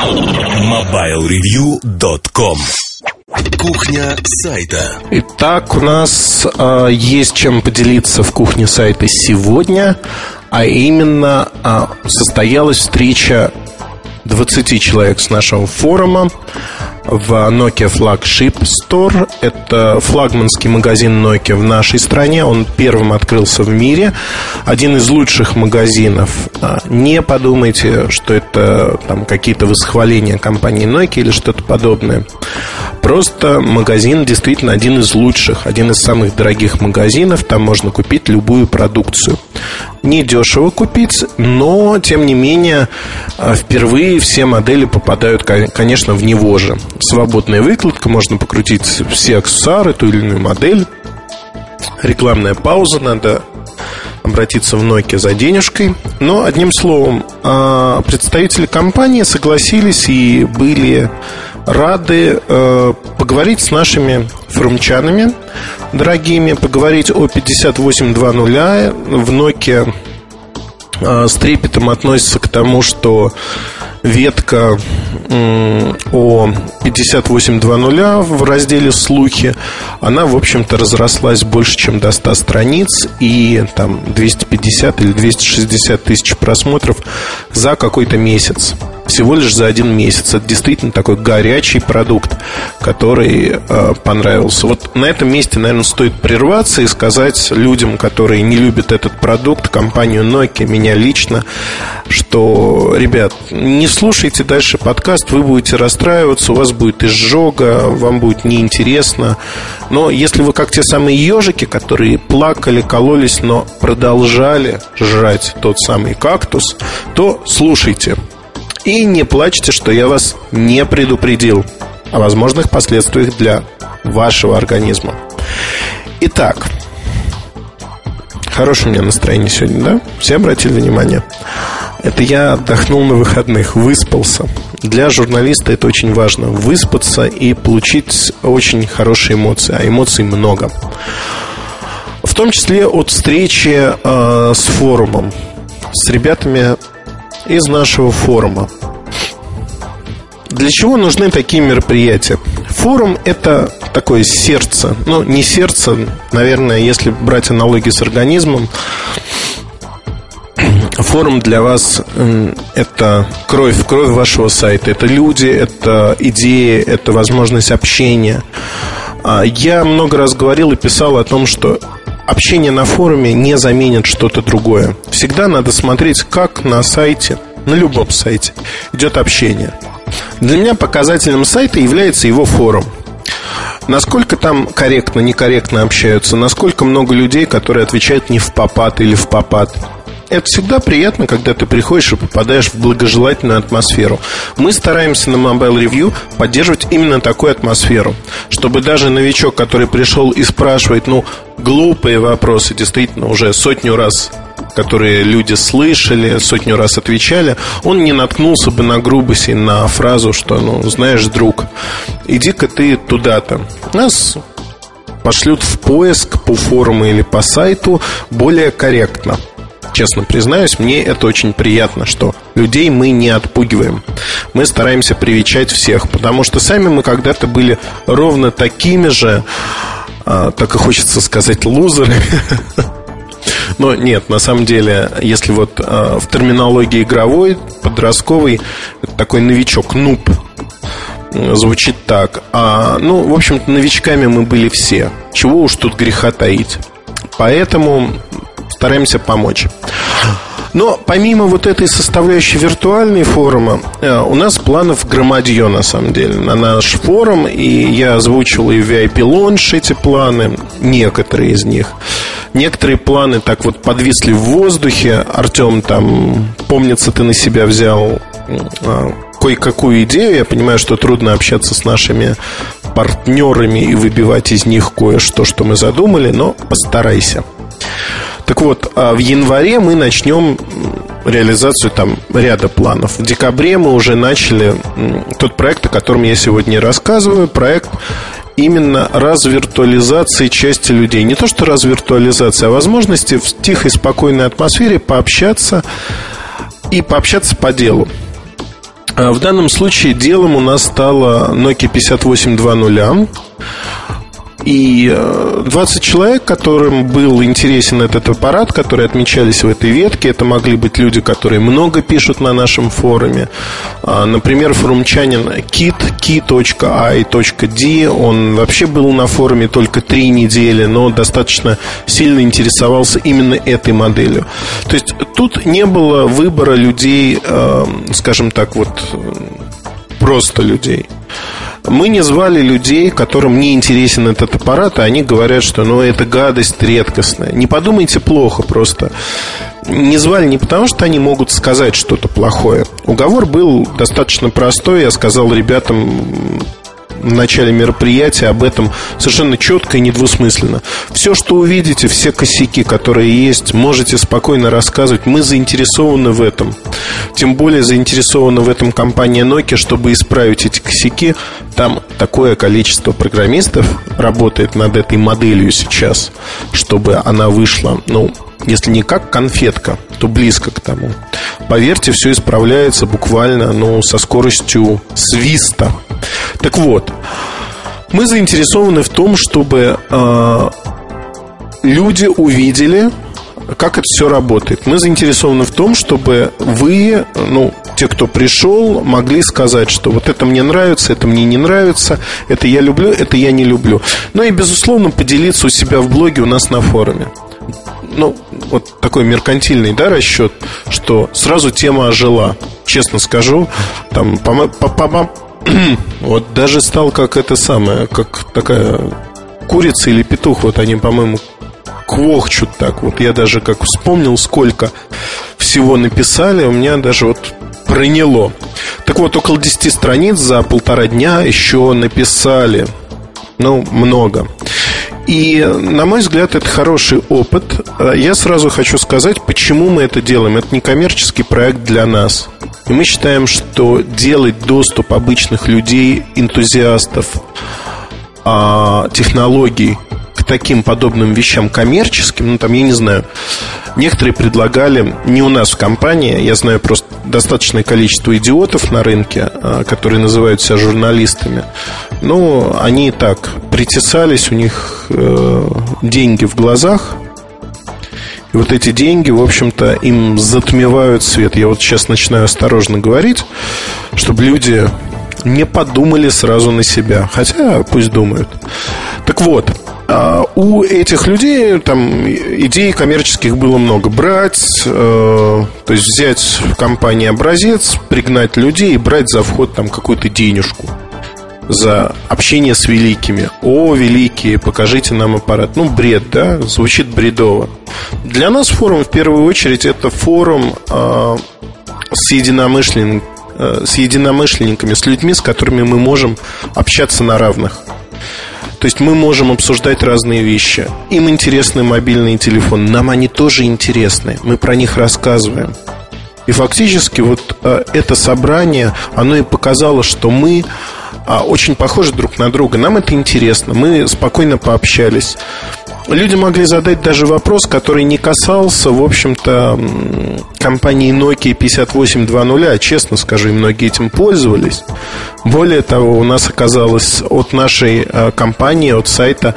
MobileReview.com Кухня сайта. Итак, у нас э, есть чем поделиться в кухне сайта сегодня, а именно э, состоялась встреча 20 человек с нашего форума в Nokia Flagship Store. Это флагманский магазин Nokia в нашей стране. Он первым открылся в мире. Один из лучших магазинов. А, не подумайте, что это там какие-то восхваления компании Nokia или что-то подобное. Просто магазин действительно один из лучших, один из самых дорогих магазинов. Там можно купить любую продукцию. Не дешево купить, но, тем не менее, а, впервые все модели попадают, конечно, в него же свободная выкладка, можно покрутить все аксессуары, ту или иную модель. Рекламная пауза, надо обратиться в Nokia за денежкой. Но, одним словом, а, представители компании согласились и были рады э, поговорить с нашими форумчанами дорогими, поговорить о 5820 в Nokia э, с трепетом относится к тому, что ветка о 58.2.0 в разделе «Слухи», она, в общем-то, разрослась больше, чем до 100 страниц и там 250 или 260 тысяч просмотров за какой-то месяц всего лишь за один месяц. Это действительно такой горячий продукт, который э, понравился. Вот на этом месте, наверное, стоит прерваться и сказать людям, которые не любят этот продукт, компанию Nokia, меня лично, что, ребят, не слушайте дальше подкаст, вы будете расстраиваться, у вас будет изжога, вам будет неинтересно. Но если вы как те самые ежики, которые плакали, кололись, но продолжали жрать тот самый кактус, то слушайте. И не плачьте, что я вас не предупредил о возможных последствиях для вашего организма. Итак, хорошее у меня настроение сегодня, да? Все обратили внимание? Это я отдохнул на выходных, выспался. Для журналиста это очень важно. Выспаться и получить очень хорошие эмоции. А эмоций много. В том числе от встречи э, с форумом. С ребятами из нашего форума. Для чего нужны такие мероприятия? Форум – это такое сердце. Ну, не сердце, наверное, если брать аналогию с организмом. Форум для вас – это кровь, кровь вашего сайта. Это люди, это идеи, это возможность общения. А я много раз говорил и писал о том, что общение на форуме не заменит что-то другое. Всегда надо смотреть, как на сайте, на любом сайте, идет общение. Для меня показателем сайта является его форум. Насколько там корректно, некорректно общаются, насколько много людей, которые отвечают не в попад или в попад это всегда приятно, когда ты приходишь и попадаешь в благожелательную атмосферу. Мы стараемся на Mobile Review поддерживать именно такую атмосферу, чтобы даже новичок, который пришел и спрашивает, ну, глупые вопросы, действительно, уже сотню раз которые люди слышали, сотню раз отвечали, он не наткнулся бы на грубость и на фразу, что, ну, знаешь, друг, иди-ка ты туда-то. Нас пошлют в поиск по форуму или по сайту более корректно честно признаюсь, мне это очень приятно, что людей мы не отпугиваем. Мы стараемся привечать всех, потому что сами мы когда-то были ровно такими же, а, так и хочется сказать, лузеры. Но нет, на самом деле, если вот а, в терминологии игровой, подростковый, такой новичок, нуб, звучит так. А, ну, в общем-то, новичками мы были все. Чего уж тут греха таить. Поэтому стараемся помочь. Но помимо вот этой составляющей виртуальной форума, э, у нас планов громадье, на самом деле, на наш форум. И я озвучил и в VIP Launch эти планы, некоторые из них. Некоторые планы так вот подвисли в воздухе. Артем, там, помнится, ты на себя взял э, кое-какую идею. Я понимаю, что трудно общаться с нашими партнерами и выбивать из них кое-что, что мы задумали, но постарайся. Так вот, а в январе мы начнем реализацию там ряда планов. В декабре мы уже начали тот проект, о котором я сегодня рассказываю, проект именно развиртуализации части людей. Не то, что развиртуализация, а возможности в тихой, спокойной атмосфере пообщаться и пообщаться по делу. В данном случае делом у нас стала Nokia 5820 и 20 э, человек, которым был интересен этот аппарат, которые отмечались в этой ветке, это могли быть люди, которые много пишут на нашем форуме. А, например, форумчанин kit, key.i.d, он вообще был на форуме только три недели, но достаточно сильно интересовался именно этой моделью. То есть тут не было выбора людей, э, скажем так, вот просто людей. Мы не звали людей, которым не интересен этот аппарат, а они говорят, что ну, это гадость редкостная. Не подумайте плохо просто. Не звали не потому, что они могут сказать что-то плохое. Уговор был достаточно простой. Я сказал ребятам, в начале мероприятия об этом совершенно четко и недвусмысленно. Все, что увидите, все косяки, которые есть, можете спокойно рассказывать. Мы заинтересованы в этом. Тем более заинтересована в этом компания Nokia, чтобы исправить эти косяки. Там такое количество программистов работает над этой моделью сейчас, чтобы она вышла, ну, если не как конфетка, то близко к тому. Поверьте, все исправляется буквально ну, со скоростью свиста. Так вот, мы заинтересованы в том, чтобы э, люди увидели, как это все работает. Мы заинтересованы в том, чтобы вы, ну, те, кто пришел, могли сказать, что вот это мне нравится, это мне не нравится, это я люблю, это я не люблю. Ну и, безусловно, поделиться у себя в блоге у нас на форуме ну, вот такой меркантильный, да, расчет, что сразу тема ожила. Честно скажу, там, по, по, по, вот даже стал как это самое, как такая курица или петух, вот они, по-моему, квохчут так. Вот я даже как вспомнил, сколько всего написали, у меня даже вот проняло. Так вот, около 10 страниц за полтора дня еще написали. Ну, много. И, на мой взгляд, это хороший опыт. Я сразу хочу сказать, почему мы это делаем. Это не коммерческий проект для нас. И мы считаем, что делать доступ обычных людей, энтузиастов, а, технологий к таким подобным вещам коммерческим, ну там, я не знаю, некоторые предлагали, не у нас в компании, я знаю просто достаточное количество идиотов на рынке, а, которые называют себя журналистами. Ну, они и так притесались, у них э, деньги в глазах, и вот эти деньги, в общем-то, им затмевают свет. Я вот сейчас начинаю осторожно говорить, чтобы люди не подумали сразу на себя. Хотя пусть думают. Так вот, у этих людей там идей коммерческих было много. Брать, э, то есть взять в компании образец, пригнать людей и брать за вход там какую-то денежку за общение с великими. О, великие, покажите нам аппарат. Ну, бред, да? Звучит бредово. Для нас форум, в первую очередь, это форум э, с единомышленниками с единомышленниками, с людьми, с которыми мы можем общаться на равных. То есть мы можем обсуждать разные вещи. Им интересны мобильные телефоны, нам они тоже интересны. Мы про них рассказываем. И фактически вот э, это собрание, оно и показало, что мы а, очень похожи друг на друга. Нам это интересно. Мы спокойно пообщались. Люди могли задать даже вопрос, который не касался, в общем-то, компании Nokia 5820, а честно скажу, многие этим пользовались. Более того, у нас оказалось от нашей а, компании, от сайта,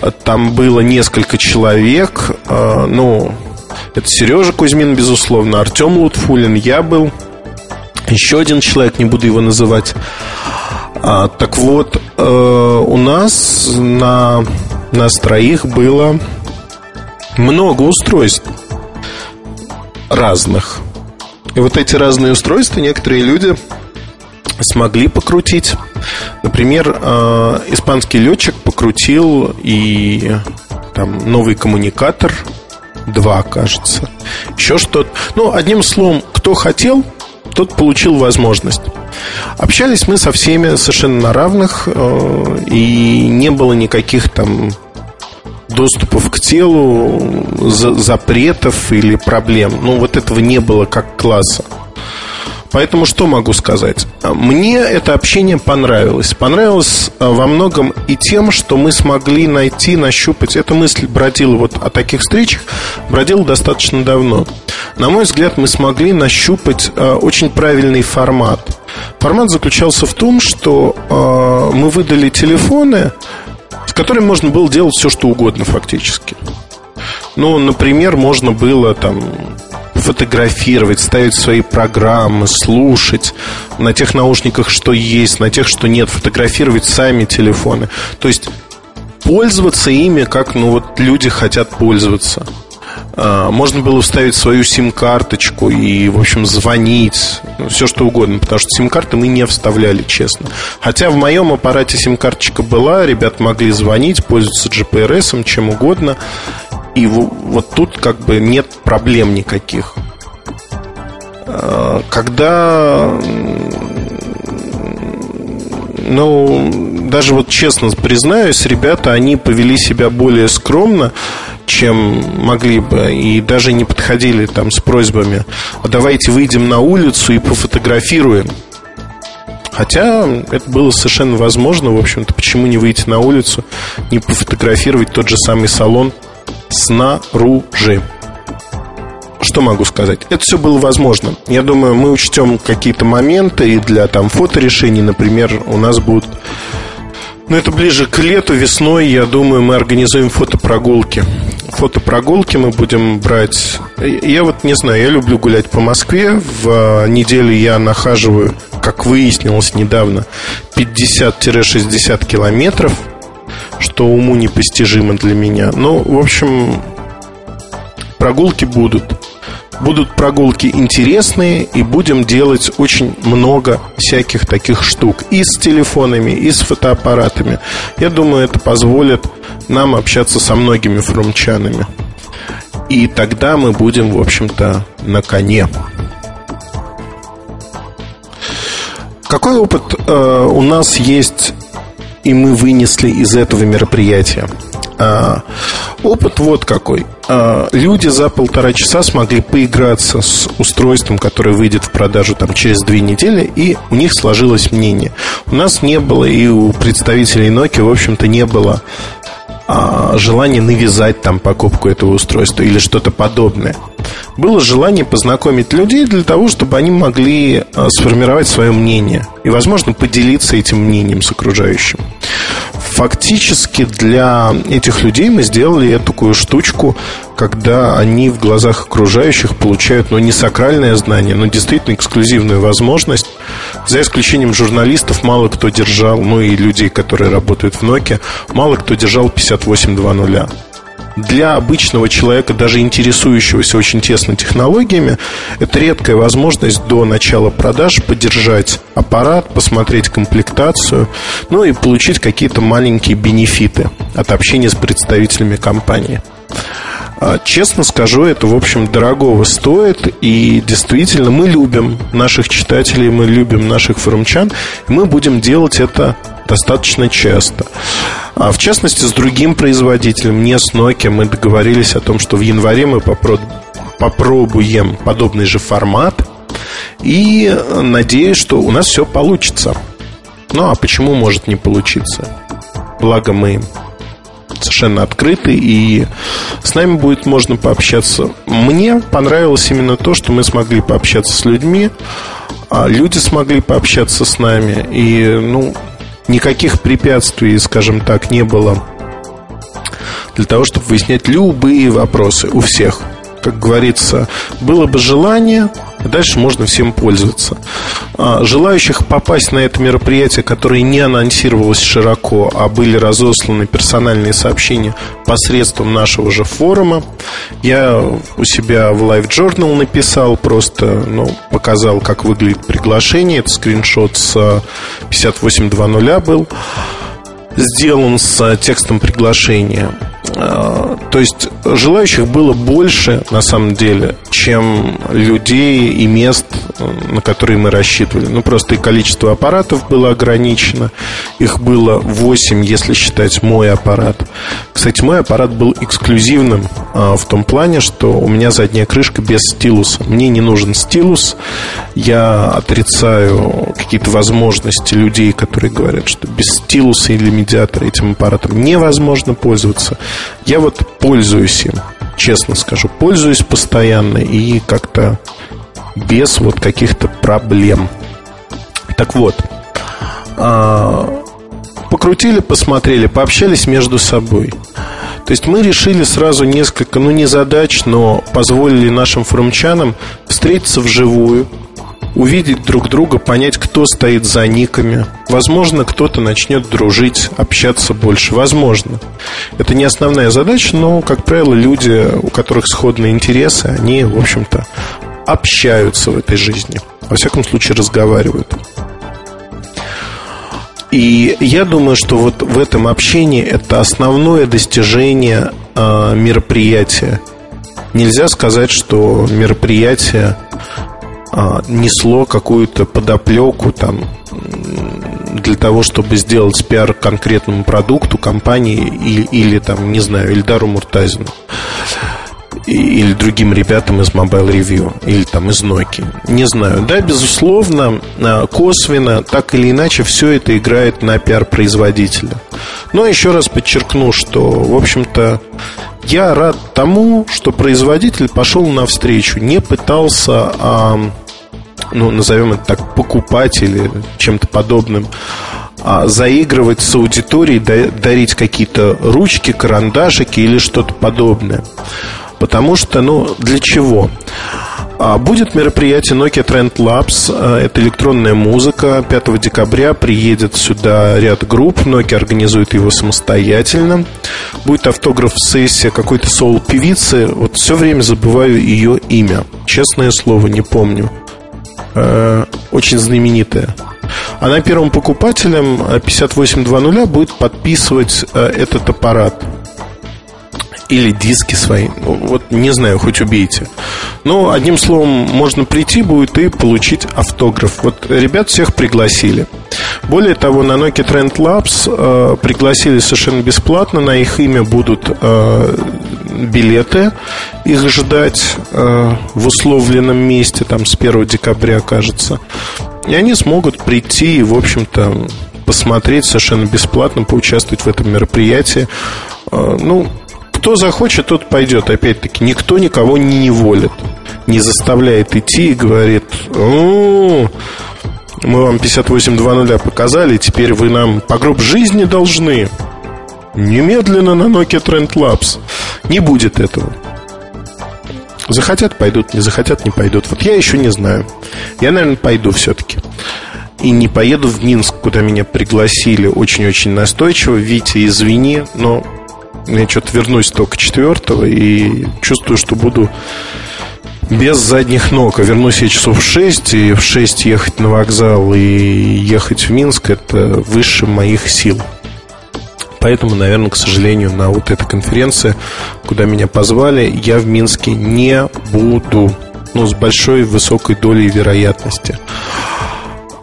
а, там было несколько человек, ну, это Сережа Кузьмин, безусловно, Артем Лутфулин, я был, еще один человек, не буду его называть. А, так вот, э, у нас на нас троих было много устройств разных. И вот эти разные устройства некоторые люди смогли покрутить. Например, э, испанский летчик покрутил и там новый коммуникатор, два, кажется, еще что-то. Ну, одним словом, кто хотел, тот получил возможность. Общались мы со всеми совершенно на равных, э, и не было никаких там доступов к телу, запретов или проблем. Ну, вот этого не было как класса. Поэтому что могу сказать? Мне это общение понравилось. Понравилось а, во многом и тем, что мы смогли найти, нащупать. Эта мысль бродила вот о таких встречах, бродила достаточно давно. На мой взгляд, мы смогли нащупать а, очень правильный формат. Формат заключался в том, что э, мы выдали телефоны, с которыми можно было делать все, что угодно фактически. Ну, например, можно было там фотографировать, ставить свои программы, слушать на тех наушниках, что есть, на тех, что нет, фотографировать сами телефоны. То есть пользоваться ими, как ну вот люди хотят пользоваться. А, можно было вставить свою сим-карточку и, в общем, звонить, ну, все что угодно, потому что сим-карты мы не вставляли, честно. Хотя в моем аппарате сим-карточка была, ребят могли звонить, пользоваться GPRS, чем угодно. И вот тут как бы нет проблем никаких. А, когда ну, даже вот честно признаюсь, ребята, они повели себя более скромно, чем могли бы, и даже не подходили там с просьбами, а давайте выйдем на улицу и пофотографируем. Хотя это было совершенно возможно, в общем-то, почему не выйти на улицу, не пофотографировать тот же самый салон снаружи. Что могу сказать? Это все было возможно. Я думаю, мы учтем какие-то моменты и для там фоторешений, например, у нас будут ну, это ближе к лету, весной, я думаю, мы организуем фотопрогулки. Фотопрогулки мы будем брать... Я вот не знаю, я люблю гулять по Москве. В неделю я нахаживаю, как выяснилось недавно, 50-60 километров – что уму непостижимо для меня. Ну, в общем, прогулки будут. Будут прогулки интересные, и будем делать очень много всяких таких штук. И с телефонами, и с фотоаппаратами. Я думаю, это позволит нам общаться со многими фрумчанами. И тогда мы будем, в общем-то, на коне. Какой опыт э, у нас есть и мы вынесли из этого мероприятия. А, опыт вот какой. А, люди за полтора часа смогли поиграться с устройством, которое выйдет в продажу там, через две недели, и у них сложилось мнение. У нас не было, и у представителей Nokia, в общем-то, не было а, желания навязать там покупку этого устройства или что-то подобное. Было желание познакомить людей для того, чтобы они могли а, сформировать свое мнение и, возможно, поделиться этим мнением с окружающим. Фактически для этих людей мы сделали такую штучку, когда они в глазах окружающих получают, ну, не сакральное знание, но действительно эксклюзивную возможность. За исключением журналистов, мало кто держал, ну и людей, которые работают в Nokia, мало кто держал 5820 для обычного человека, даже интересующегося очень тесно технологиями, это редкая возможность до начала продаж поддержать аппарат, посмотреть комплектацию, ну и получить какие-то маленькие бенефиты от общения с представителями компании. А, честно скажу, это, в общем, дорогого стоит. И действительно, мы любим наших читателей, мы любим наших форумчан. Мы будем делать это достаточно часто. А в частности, с другим производителем, не с Nokia, мы договорились о том, что в январе мы попробуем подобный же формат. И надеюсь, что у нас все получится. Ну а почему может не получиться? Благо мы совершенно открыты, и с нами будет можно пообщаться. Мне понравилось именно то, что мы смогли пообщаться с людьми, а люди смогли пообщаться с нами, и, ну, никаких препятствий, скажем так, не было для того, чтобы выяснять любые вопросы у всех. Как говорится, было бы желание, Дальше можно всем пользоваться. А, желающих попасть на это мероприятие, которое не анонсировалось широко, а были разосланы персональные сообщения посредством нашего же форума, я у себя в Live Journal написал, просто ну, показал, как выглядит приглашение. Это скриншот с 5820 был сделан с текстом приглашения. А, то есть желающих было больше, на самом деле, чем людей и мест, на которые мы рассчитывали. Ну, просто и количество аппаратов было ограничено. Их было 8, если считать мой аппарат. Кстати, мой аппарат был эксклюзивным а, в том плане, что у меня задняя крышка без стилуса. Мне не нужен стилус. Я отрицаю какие-то возможности людей, которые говорят, что без стилуса или медиатора этим аппаратом невозможно пользоваться. Я вот пользуюсь им, честно скажу, пользуюсь постоянно и как-то без вот каких-то проблем. Так вот, а, покрутили, посмотрели, пообщались между собой. То есть мы решили сразу несколько, ну не задач, но позволили нашим форумчанам встретиться вживую, увидеть друг друга, понять, кто стоит за никами. Возможно, кто-то начнет дружить, общаться больше. Возможно. Это не основная задача, но, как правило, люди, у которых сходные интересы, они, в общем-то, общаются в этой жизни. Во всяком случае, разговаривают. И я думаю, что вот в этом общении это основное достижение э, мероприятия. Нельзя сказать, что мероприятие а, несло какую-то подоплеку там для того, чтобы сделать пиар конкретному продукту, компании или, или там, не знаю, Ильдару Муртазину или другим ребятам из Mobile Review или там из Nokia. Не знаю. Да, безусловно, а, косвенно, так или иначе, все это играет на пиар производителя. Но еще раз подчеркну, что, в общем-то, я рад тому, что производитель пошел навстречу, не пытался а, ну, назовем это так, покупать или чем-то подобным, а заигрывать с аудиторией, дарить какие-то ручки, карандашики или что-то подобное. Потому что, ну, для чего? А, будет мероприятие Nokia Trend Labs. А, это электронная музыка. 5 декабря приедет сюда ряд групп. Nokia организует его самостоятельно. Будет автограф-сессия какой-то соул-певицы. Вот все время забываю ее имя. Честное слово, не помню. Э, очень знаменитая. Она первым покупателем 5820 будет подписывать э, этот аппарат или диски свои. Ну, вот не знаю, хоть убейте. Но одним словом, можно прийти будет и получить автограф. Вот ребят всех пригласили. Более того, на Nokia Trend Labs э, пригласили совершенно бесплатно. На их имя будут э, билеты. Их ждать э, в условленном месте, там с 1 декабря, кажется. И они смогут прийти и, в общем-то, посмотреть совершенно бесплатно, поучаствовать в этом мероприятии. Э, ну, кто захочет, тот пойдет. Опять-таки, никто никого не неволит. Не заставляет идти и говорит, мы вам 58.2.0 показали, теперь вы нам по гроб жизни должны. Немедленно на Nokia Trend Labs. Не будет этого. Захотят, пойдут, не захотят, не пойдут. Вот я еще не знаю. Я, наверное, пойду все-таки. И не поеду в Минск, куда меня пригласили очень-очень настойчиво. Витя, извини, но я что-то вернусь только четвертого и чувствую, что буду без задних ног. А вернусь я часов в шесть, и в шесть ехать на вокзал и ехать в Минск – это выше моих сил. Поэтому, наверное, к сожалению, на вот этой конференции, куда меня позвали, я в Минске не буду. Ну, с большой высокой долей вероятности.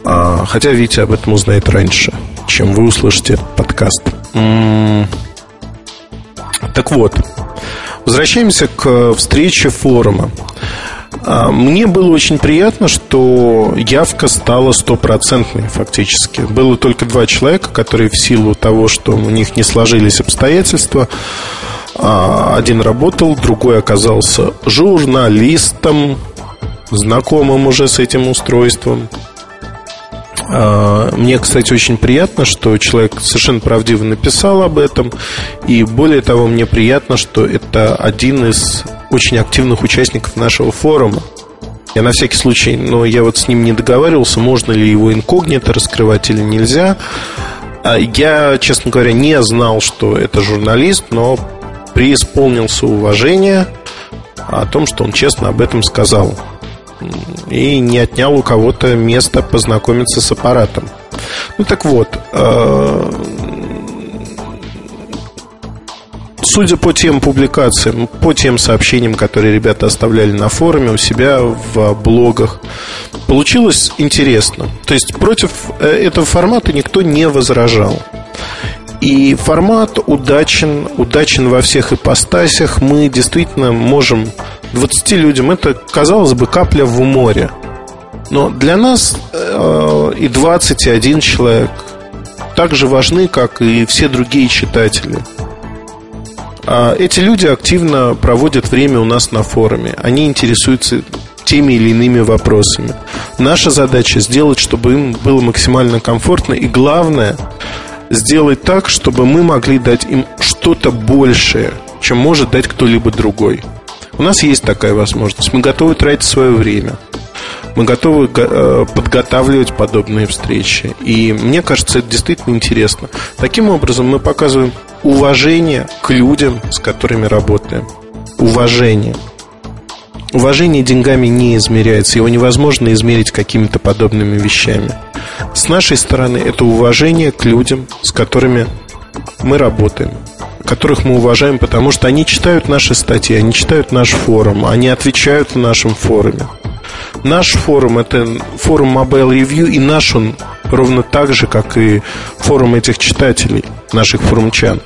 А, хотя Витя об этом узнает раньше, чем вы услышите подкаст. М-м- так вот, возвращаемся к встрече форума. А, мне было очень приятно, что явка стала стопроцентной фактически. Было только два человека, которые в силу того, что у них не сложились обстоятельства, а, один работал, другой оказался журналистом, знакомым уже с этим устройством. А, мне, кстати, очень приятно, что человек совершенно правдиво написал об этом. И более того, мне приятно, что это один из очень активных участников нашего форума. Я на всякий случай, но я вот с ним не договаривался, можно ли его инкогнито раскрывать или нельзя. А я, честно говоря, не знал, что это журналист, но преисполнился уважения о том, что он честно об этом сказал и не отнял у кого-то место познакомиться с аппаратом. Ну так вот, э, судя по тем публикациям, по тем сообщениям, которые ребята оставляли на форуме у себя в блогах, получилось интересно. То есть против э, этого формата никто не возражал. И формат удачен, удачен во всех ипостасях. Мы действительно можем 20 людям, это, казалось бы, капля в море. Но для нас э, и 21 человек так же важны, как и все другие читатели. А эти люди активно проводят время у нас на форуме. Они интересуются теми или иными вопросами. Наша задача сделать, чтобы им было максимально комфортно и главное сделать так, чтобы мы могли дать им что-то большее, чем может дать кто-либо другой. У нас есть такая возможность. Мы готовы тратить свое время. Мы готовы э, подготавливать подобные встречи. И мне кажется, это действительно интересно. Таким образом, мы показываем уважение к людям, с которыми работаем. Уважение. Уважение деньгами не измеряется, его невозможно измерить какими-то подобными вещами. С нашей стороны это уважение к людям, с которыми мы работаем, которых мы уважаем, потому что они читают наши статьи, они читают наш форум, они отвечают в нашем форуме. Наш форум – это форум Mobile Review, и наш он ровно так же, как и форум этих читателей, наших форумчан.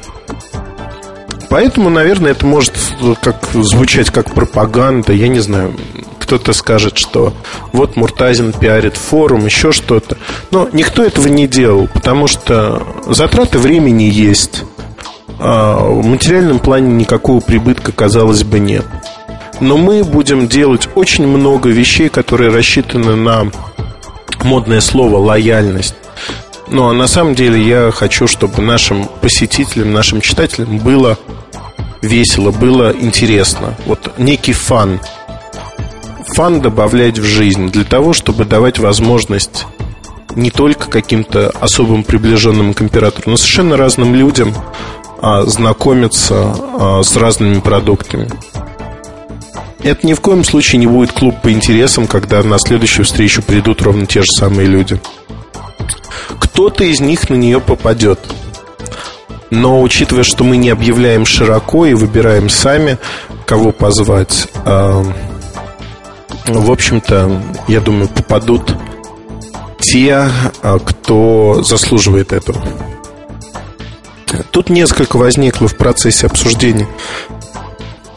Поэтому, наверное, это может как, звучать как пропаганда, я не знаю. Кто-то скажет, что вот Муртазин пиарит форум, еще что-то. Но никто этого не делал, потому что затраты времени есть. А в материальном плане никакого прибытка, казалось бы, нет. Но мы будем делать очень много вещей, которые рассчитаны на модное слово лояльность. Ну, а на самом деле я хочу, чтобы нашим посетителям, нашим читателям было весело, было интересно. Вот некий фан. Фан добавлять в жизнь для того, чтобы давать возможность не только каким-то особым приближенным к императору, но совершенно разным людям знакомиться а, с разными продуктами. Это ни в коем случае не будет клуб по интересам, когда на следующую встречу придут ровно те же самые люди. Кто-то из них на нее попадет. Но учитывая, что мы не объявляем широко и выбираем сами, кого позвать, э, в общем-то, я думаю, попадут те, а, кто заслуживает этого. Тут несколько возникло в процессе обсуждения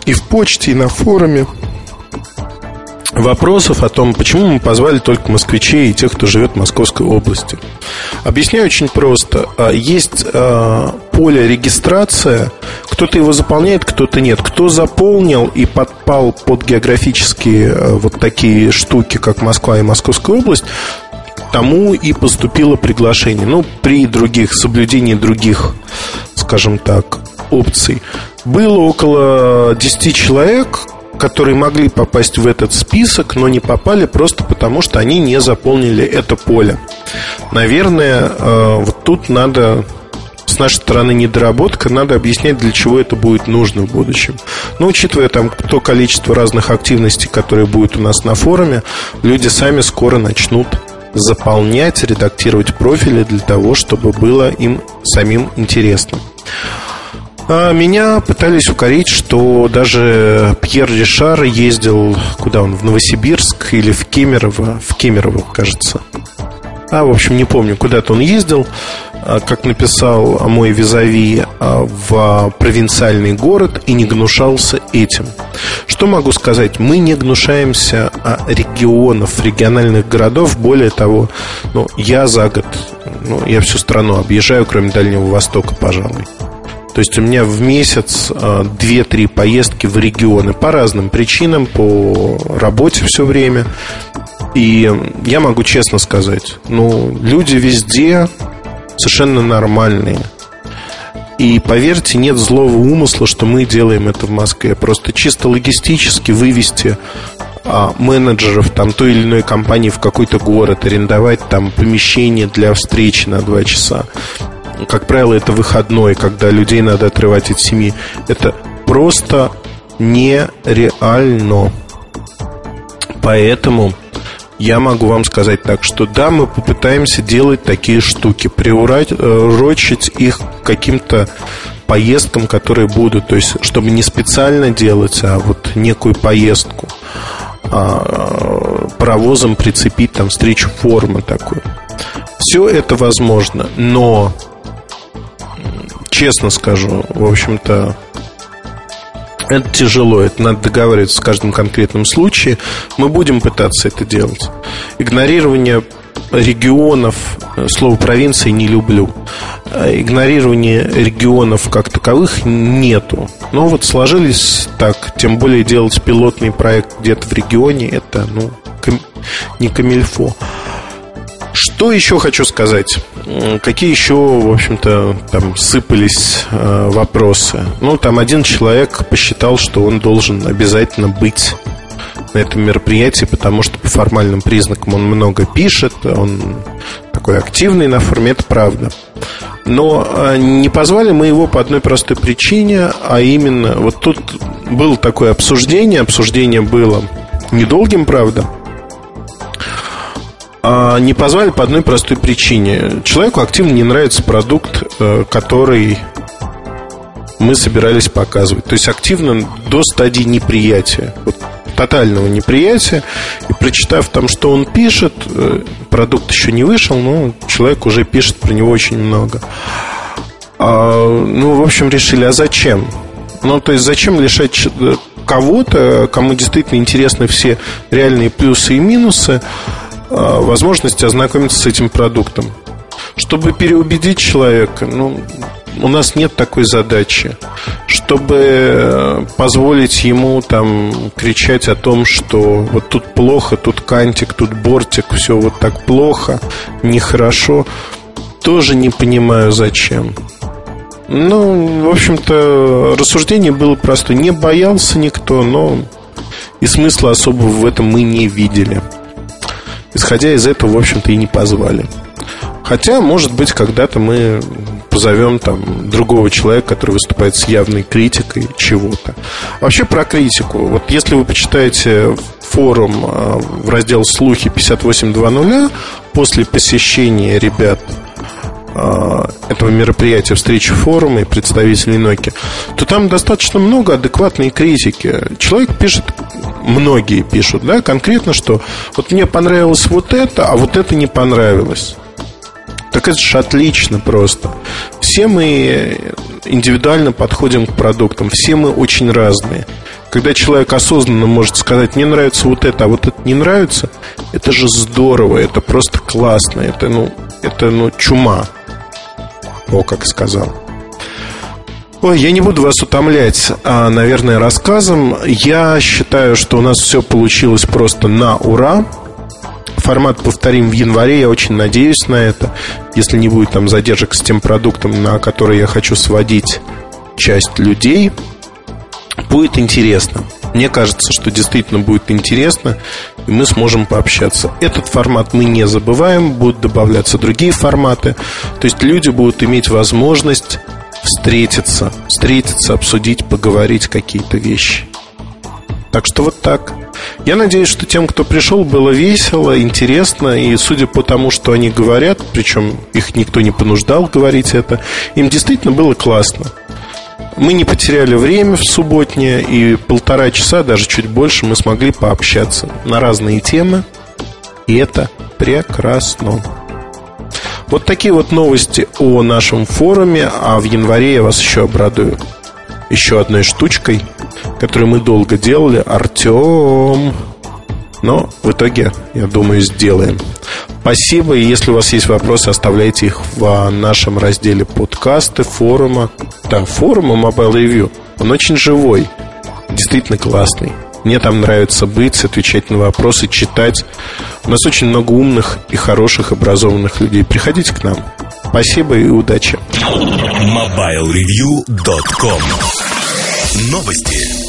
и в почте, и на форуме вопросов о том, почему мы позвали только москвичей и тех, кто живет в Московской области. Объясняю очень просто. А, есть а, поле регистрация, кто-то его заполняет, кто-то нет. Кто заполнил и подпал под географические а, вот такие штуки, как Москва и Московская область, тому и поступило приглашение. Ну, при других соблюдении других, скажем так, опций. Было около 10 человек, которые могли попасть в этот список, но не попали просто потому, что они не заполнили это поле. Наверное, э, вот тут надо с нашей стороны недоработка, надо объяснять, для чего это будет нужно в будущем. Но учитывая там то количество разных активностей, которые будут у нас на форуме, люди сами скоро начнут заполнять, редактировать профили для того, чтобы было им самим интересно. А меня пытались укорить, что даже Пьер Ришар ездил, куда он, в Новосибирск или в Кемерово, в Кемерово, кажется. А, в общем, не помню, куда-то он ездил, как написал мой визави, а, в провинциальный город и не гнушался этим. Что могу сказать? Мы не гнушаемся регионов, региональных городов. Более того, ну, я за год, ну, я всю страну объезжаю, кроме Дальнего Востока, пожалуй. То есть у меня в месяц 2-3 а, поездки в регионы по разным причинам, по работе все время. И я могу честно сказать, ну, люди везде совершенно нормальные. И поверьте, нет злого умысла, что мы делаем это в Москве. Просто чисто логистически вывести а, менеджеров там той или иной компании в какой-то город, арендовать там помещение для встречи на два часа как правило, это выходной, когда людей надо отрывать от семьи. Это просто нереально. Поэтому я могу вам сказать так, что да, мы попытаемся делать такие штуки, приурочить их каким-то поездкам, которые будут. То есть, чтобы не специально делать, а вот некую поездку а, паровозом прицепить там встречу формы такую. Все это возможно, но честно скажу, в общем-то, это тяжело, это надо договариваться с каждым конкретным случаем. Мы будем пытаться это делать. Игнорирование регионов, э, слово провинции не люблю. Э, игнорирования регионов как таковых нету. Но вот сложились так, тем более делать пилотный проект где-то в регионе, это ну, не камильфо. Что еще хочу сказать? Какие еще, в общем-то, там сыпались э, вопросы? Ну, там один человек посчитал, что он должен обязательно быть на этом мероприятии, потому что по формальным признакам он много пишет, он такой активный на форме, это правда. Но э, не позвали мы его по одной простой причине, а именно, вот тут было такое обсуждение, обсуждение было недолгим, правда, а не позвали по одной простой причине. Человеку активно не нравится продукт, э, который мы собирались показывать. То есть активно до стадии неприятия. Вот тотального неприятия. И прочитав там, что он пишет, э, продукт еще не вышел, но человек уже пишет про него очень много. А, ну, в общем, решили, а зачем? Ну, то есть, зачем лишать э, кого-то, кому действительно интересны все реальные плюсы и минусы, а, возможности ознакомиться с этим продуктом. Чтобы переубедить человека, ну, у нас нет такой задачи. Чтобы э, позволить ему там кричать о том, что вот тут плохо, тут кантик, тут бортик, все вот так плохо, нехорошо, тоже не понимаю зачем. Ну, в общем-то, рассуждение было просто. Не боялся никто, но и смысла особого в этом мы не видели. Исходя из этого, в общем-то, и не позвали. Хотя, может быть, когда-то мы позовем там другого человека, который выступает с явной критикой чего-то. Вообще про критику. Вот если вы почитаете форум а, в раздел «Слухи 5820» после посещения ребят а, этого мероприятия, встречи форума и представителей Nokia, то там достаточно много адекватной критики. Человек пишет многие пишут, да, конкретно, что вот мне понравилось вот это, а вот это не понравилось. Так это же отлично просто. Все мы индивидуально подходим к продуктам, все мы очень разные. Когда человек осознанно может сказать, мне нравится вот это, а вот это не нравится, это же здорово, это просто классно, это, ну, это, ну, чума. О, как сказал. Ой, я не буду вас утомлять, а, наверное, рассказом. Я считаю, что у нас все получилось просто на ура. Формат повторим в январе, я очень надеюсь на это. Если не будет там задержек с тем продуктом, на который я хочу сводить часть людей, будет интересно. Мне кажется, что действительно будет интересно, и мы сможем пообщаться. Этот формат мы не забываем, будут добавляться другие форматы. То есть люди будут иметь возможность встретиться, встретиться, обсудить, поговорить какие-то вещи. Так что вот так. Я надеюсь, что тем, кто пришел, было весело, интересно, и судя по тому, что они говорят, причем их никто не понуждал говорить это, им действительно было классно. Мы не потеряли время в субботнее, и полтора часа, даже чуть больше, мы смогли пообщаться на разные темы, и это прекрасно. Вот такие вот новости о нашем форуме, а в январе я вас еще обрадую еще одной штучкой, которую мы долго делали. Артем. Но в итоге, я думаю, сделаем. Спасибо. И если у вас есть вопросы, оставляйте их в нашем разделе подкасты, форума. Да, форума Mobile Review. Он очень живой. Действительно классный. Мне там нравится быть, отвечать на вопросы, читать. У нас очень много умных и хороших, образованных людей. Приходите к нам. Спасибо и удачи. MobileReview.com Новости.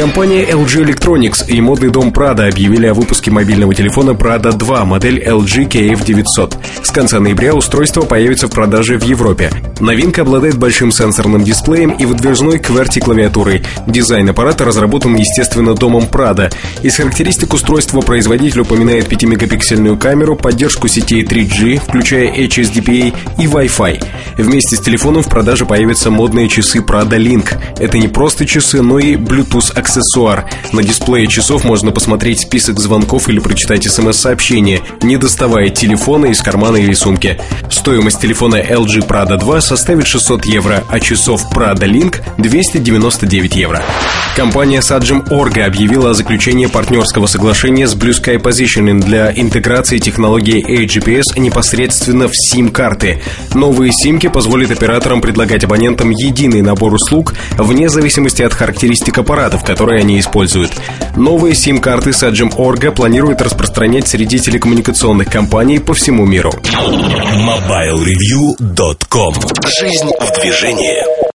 Компания LG Electronics и модный дом Prada объявили о выпуске мобильного телефона Prada 2, модель LG KF900. С конца ноября устройство появится в продаже в Европе. Новинка обладает большим сенсорным дисплеем и выдвижной QWERTY клавиатурой. Дизайн аппарата разработан, естественно, домом Prada. Из характеристик устройства производитель упоминает 5-мегапиксельную камеру, поддержку сетей 3G, включая HSDPA и Wi-Fi. Вместе с телефоном в продаже появятся модные часы Prada Link. Это не просто часы, но и Bluetooth-аксессуар. На дисплее часов можно посмотреть список звонков или прочитать смс-сообщение, не доставая телефона из кармана или сумки. Стоимость телефона LG Prada 2 составит 600 евро, а часов Prada Link 299 евро. Компания Sajim Orga объявила о заключении партнерского соглашения с Blue Sky Positioning для интеграции технологии AGPS непосредственно в SIM-карты. Новые симки позволят операторам предлагать абонентам единый набор услуг вне зависимости от характеристик аппаратов, которые они используют. Новые SIM-карты Sajim Orga планируют распространять среди телекоммуникационных компаний по всему миру. MobileReview.com Жизнь в движении